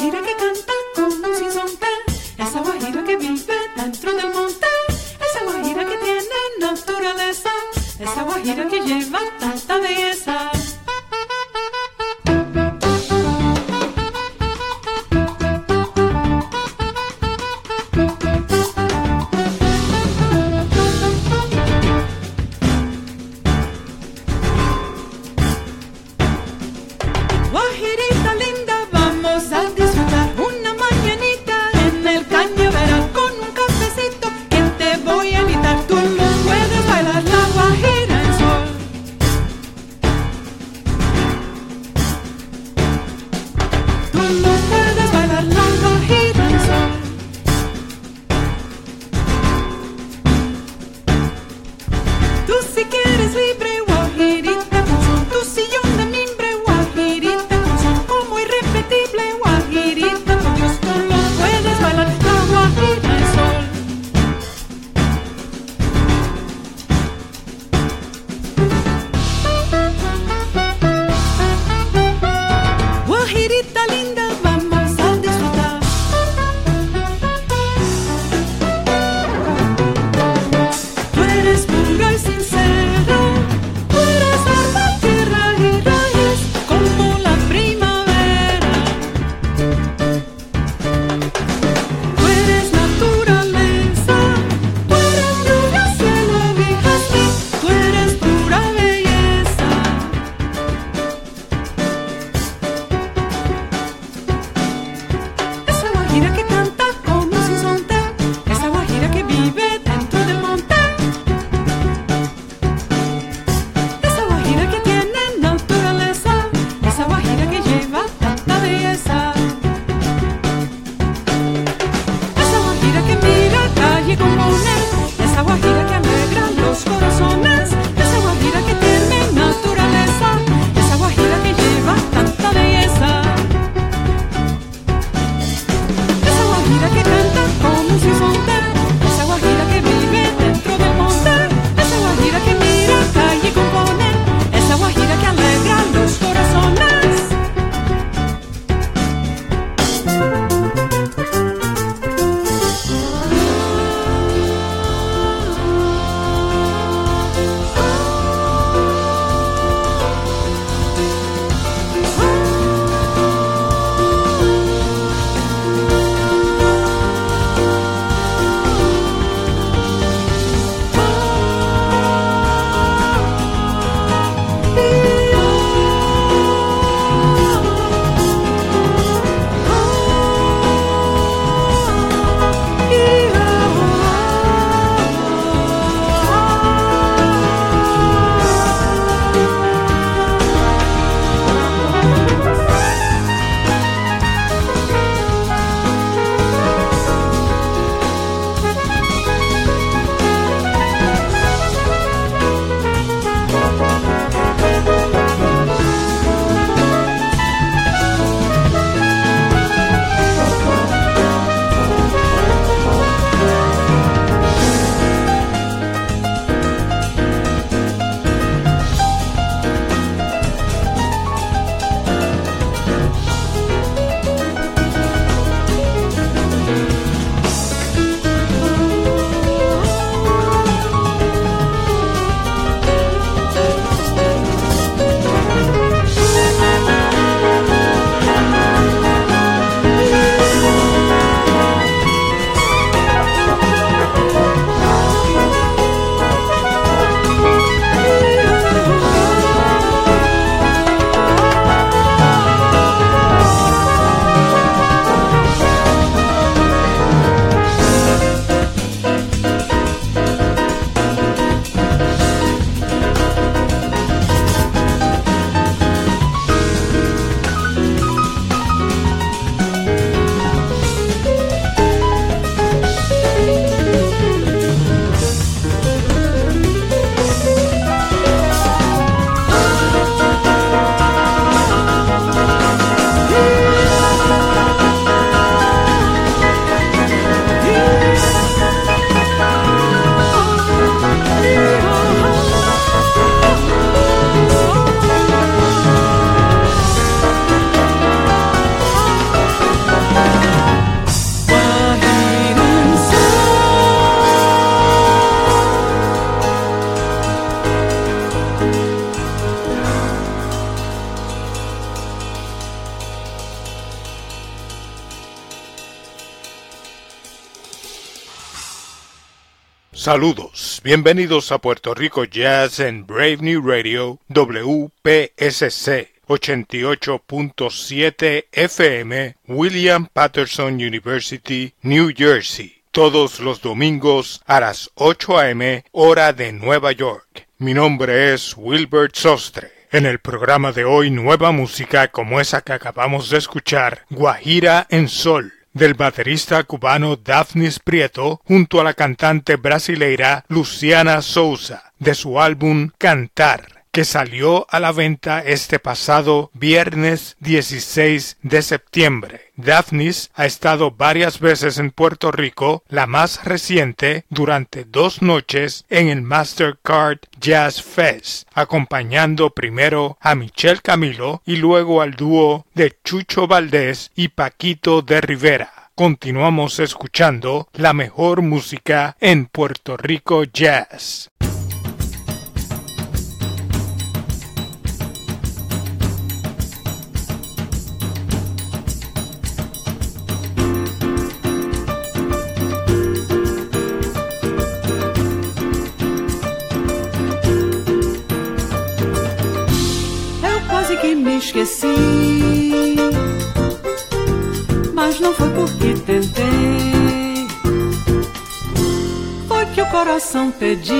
guajira que canta como un sinsonte, esa guajira que vive dentro del monte, esa guajira que tiene naturaleza, esa guajira que lleva tanta belleza. Saludos, bienvenidos a Puerto Rico Jazz en Brave New Radio WPSC 88.7 FM William Patterson University, New Jersey, todos los domingos a las 8 a.m. hora de Nueva York. Mi nombre es Wilbert Sostre. En el programa de hoy nueva música como esa que acabamos de escuchar, Guajira en Sol del baterista cubano Daphnis Prieto junto a la cantante brasileira Luciana Souza de su álbum Cantar que salió a la venta este pasado viernes 16 de septiembre. Daphnis ha estado varias veces en Puerto Rico, la más reciente durante dos noches en el Mastercard Jazz Fest, acompañando primero a Michel Camilo y luego al dúo de Chucho Valdés y Paquito de Rivera. Continuamos escuchando la mejor música en Puerto Rico Jazz. Esqueci. Mas não foi porque tentei, foi que o coração pediu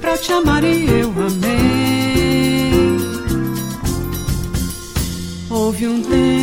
pra te amar e eu amei. Houve um tempo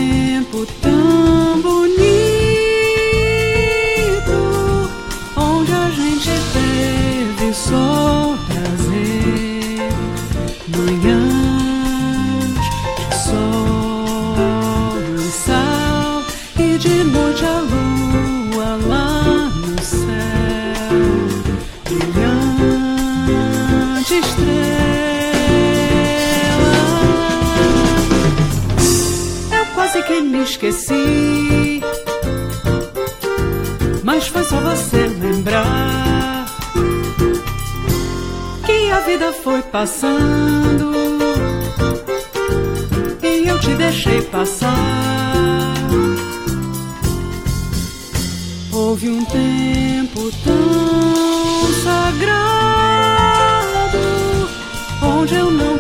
foi passando e eu te deixei passar. Houve um tempo tão sagrado onde eu não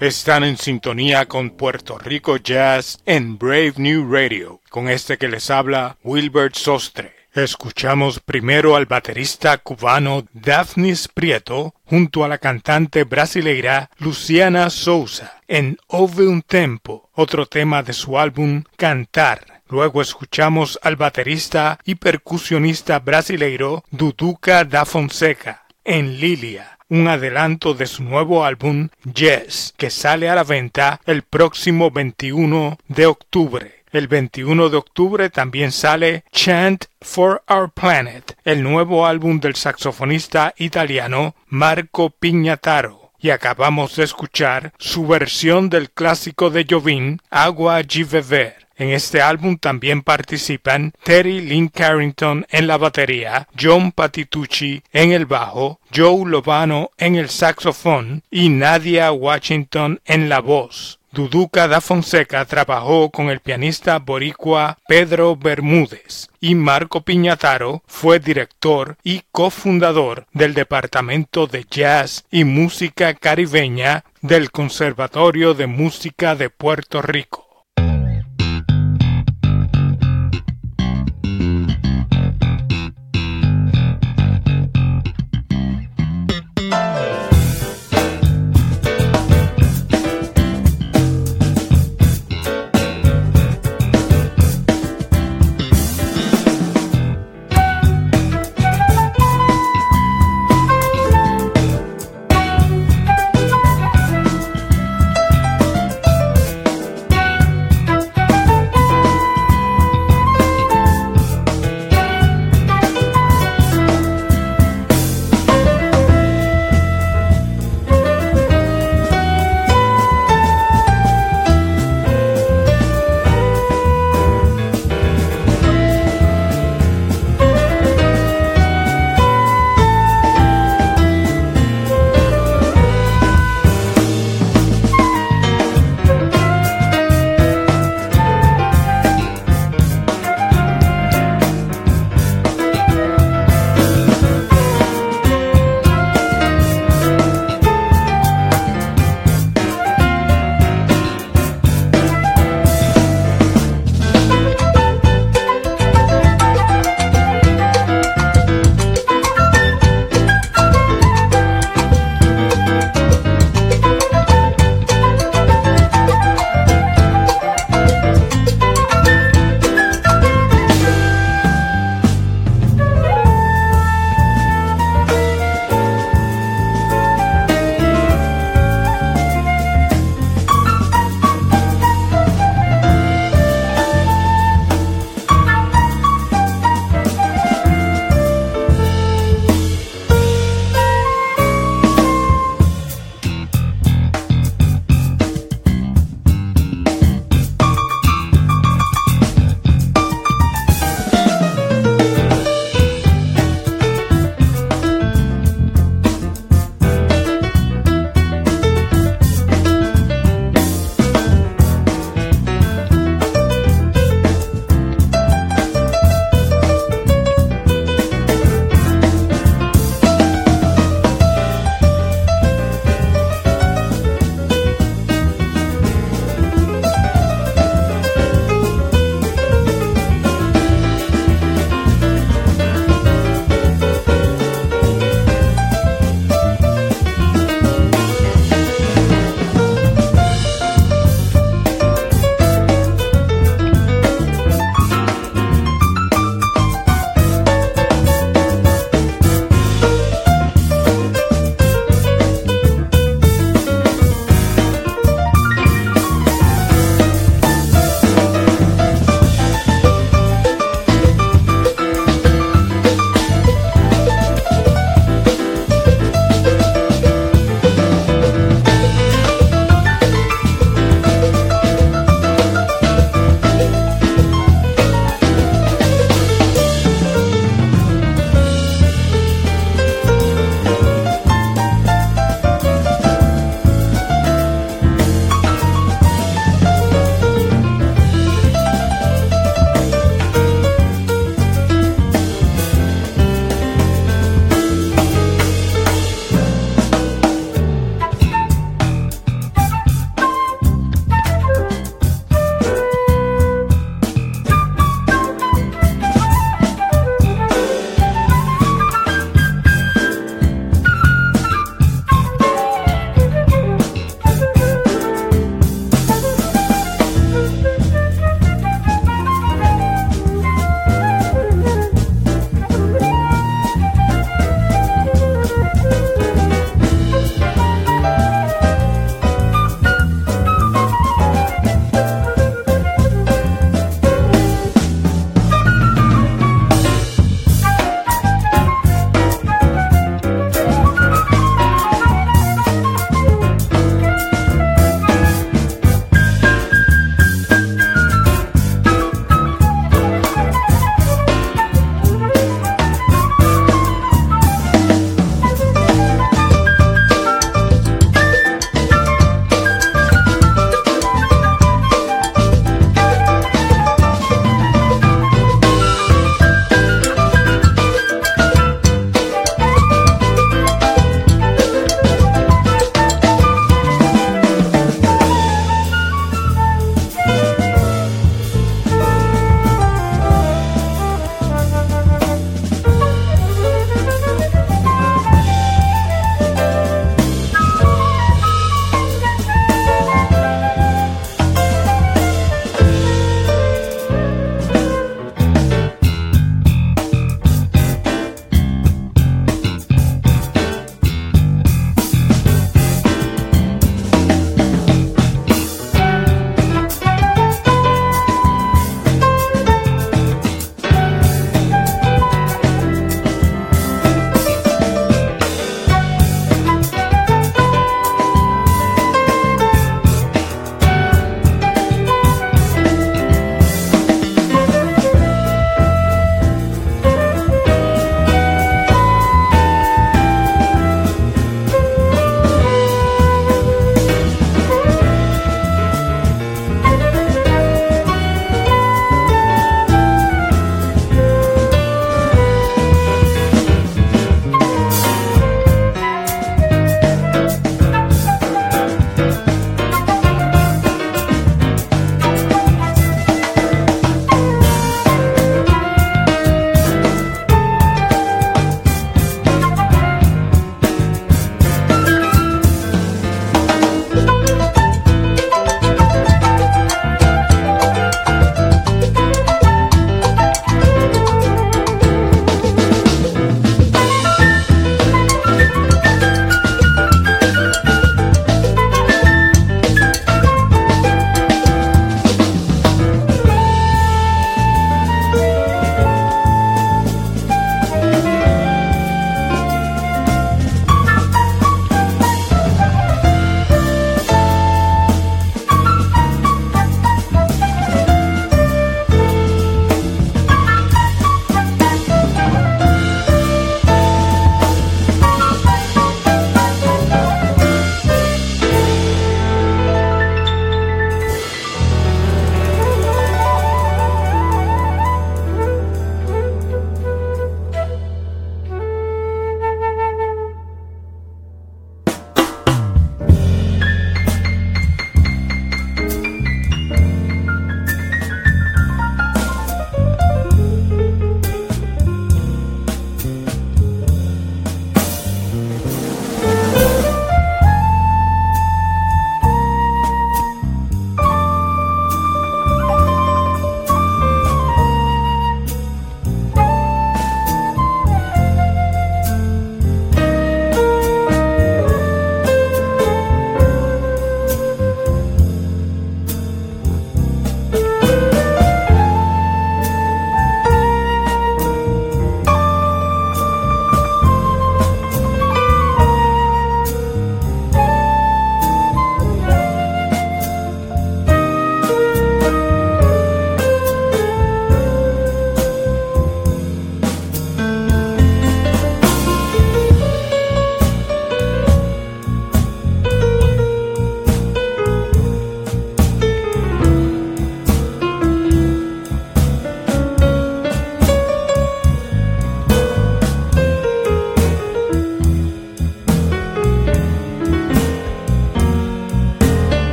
Están en sintonía con Puerto Rico Jazz en Brave New Radio, con este que les habla Wilbert Sostre. Escuchamos primero al baterista cubano Daphnis Prieto junto a la cantante brasileira Luciana Souza en Ove un Tempo, otro tema de su álbum Cantar. Luego escuchamos al baterista y percusionista brasileiro Duduca da Fonseca en Lilia un adelanto de su nuevo álbum Yes, que sale a la venta el próximo 21 de octubre. El 21 de octubre también sale Chant for Our Planet, el nuevo álbum del saxofonista italiano Marco Pignataro. Y acabamos de escuchar su versión del clásico de Jovin, Agua G. En este álbum también participan Terry Lynn Carrington en la batería, John Patitucci en el bajo, Joe Lovano en el saxofón y Nadia Washington en la voz. Duduca da Fonseca trabajó con el pianista boricua Pedro Bermúdez y Marco Piñataro fue director y cofundador del Departamento de Jazz y Música Caribeña del Conservatorio de Música de Puerto Rico.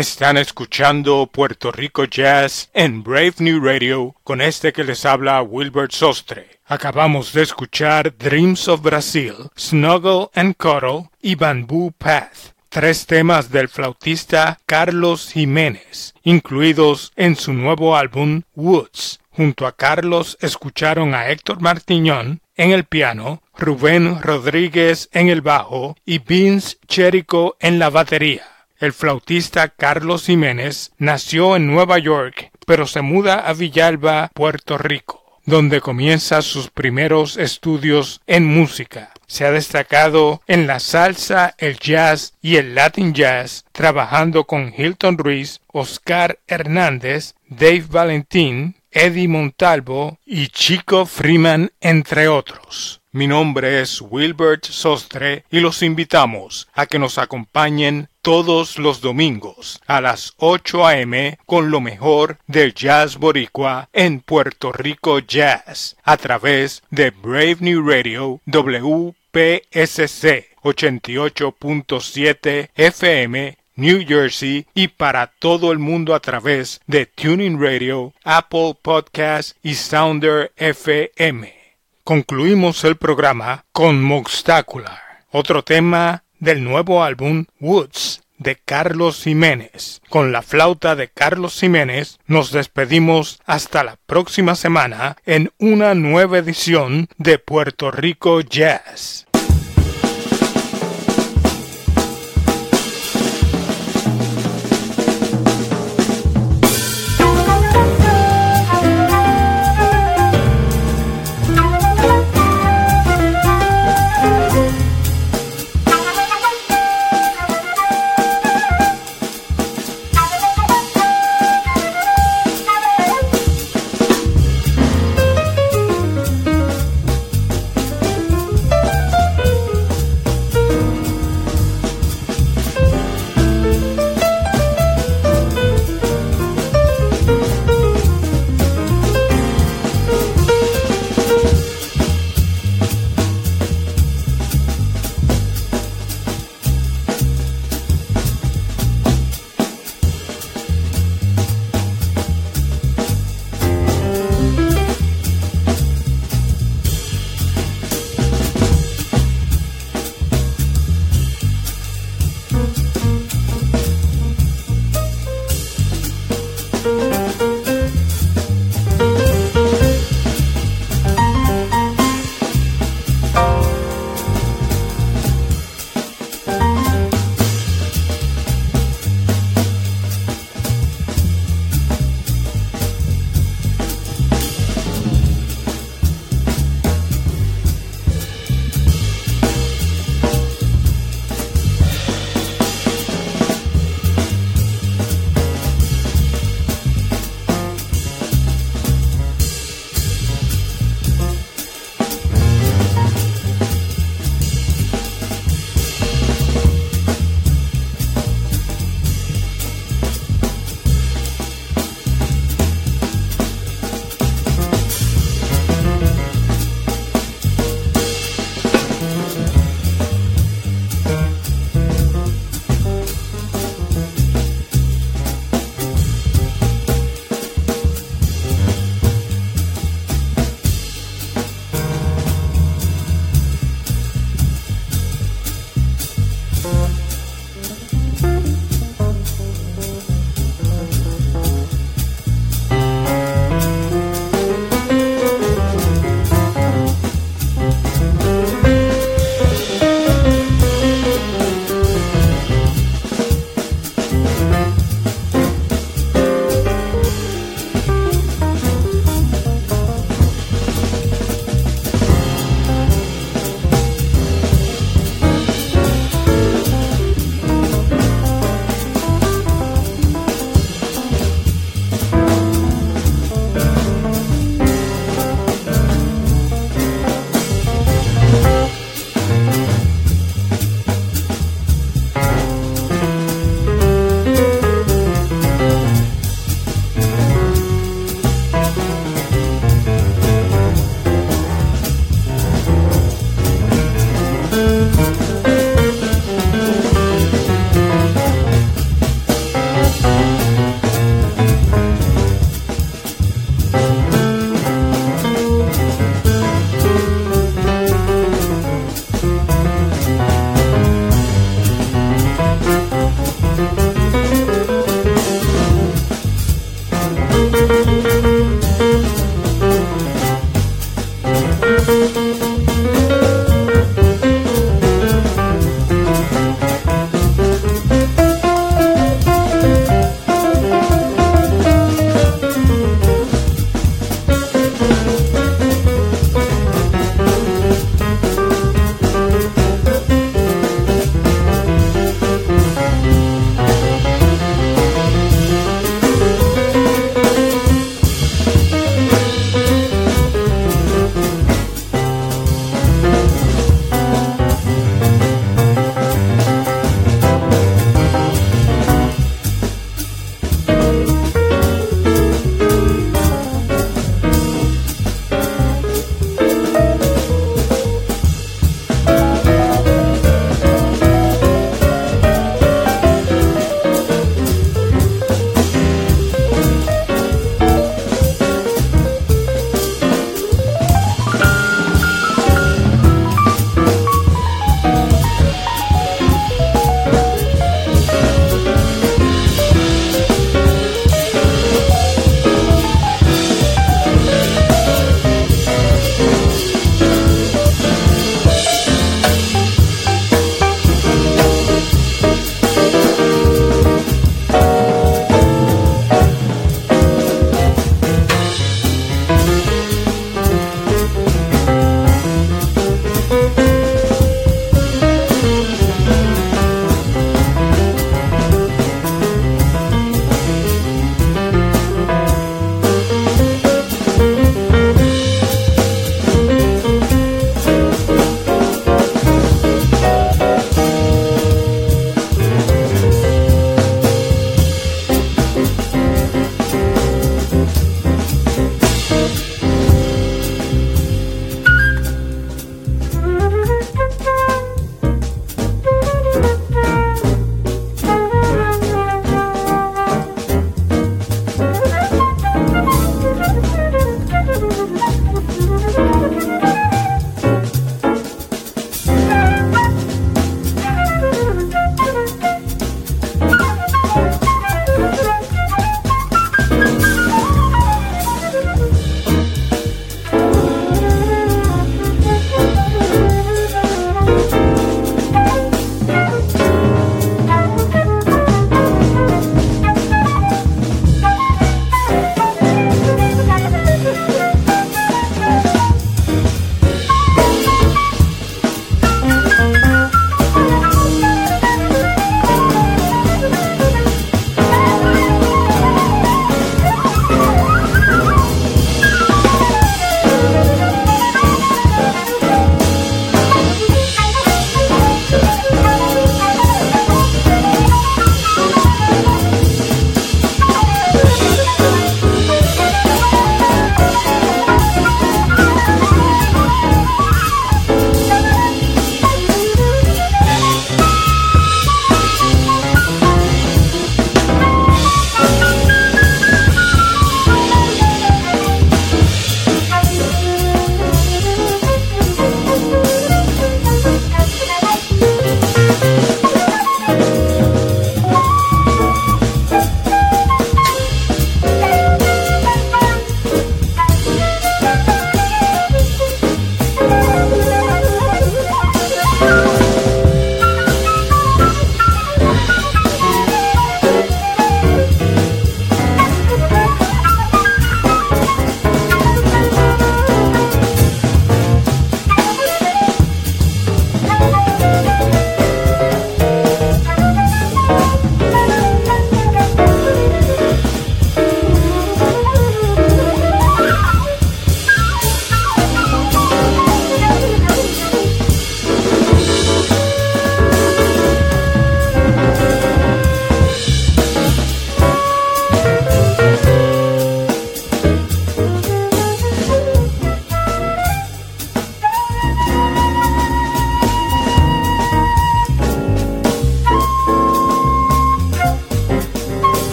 Están escuchando Puerto Rico Jazz en Brave New Radio con este que les habla Wilbert Sostre. Acabamos de escuchar Dreams of Brazil, Snuggle and Cuddle y Bamboo Path, tres temas del flautista Carlos Jiménez, incluidos en su nuevo álbum Woods. Junto a Carlos escucharon a Héctor Martiñón en el piano, Rubén Rodríguez en el bajo y Vince Cherico en la batería. El flautista Carlos Jiménez nació en Nueva York, pero se muda a Villalba, Puerto Rico, donde comienza sus primeros estudios en música. Se ha destacado en la salsa, el jazz y el latin jazz, trabajando con Hilton Ruiz, Oscar Hernández, Dave Valentín, Eddie Montalvo y Chico Freeman, entre otros. Mi nombre es Wilbert Sostre y los invitamos a que nos acompañen todos los domingos a las 8 a.m. con lo mejor del jazz boricua en Puerto Rico Jazz a través de Brave New Radio WPSC 88.7 FM New Jersey y para todo el mundo a través de Tuning Radio, Apple Podcast y Sounder FM concluimos el programa con Moxtacular, otro tema del nuevo álbum Woods de Carlos Jiménez. Con la flauta de Carlos Jiménez nos despedimos hasta la próxima semana en una nueva edición de Puerto Rico Jazz.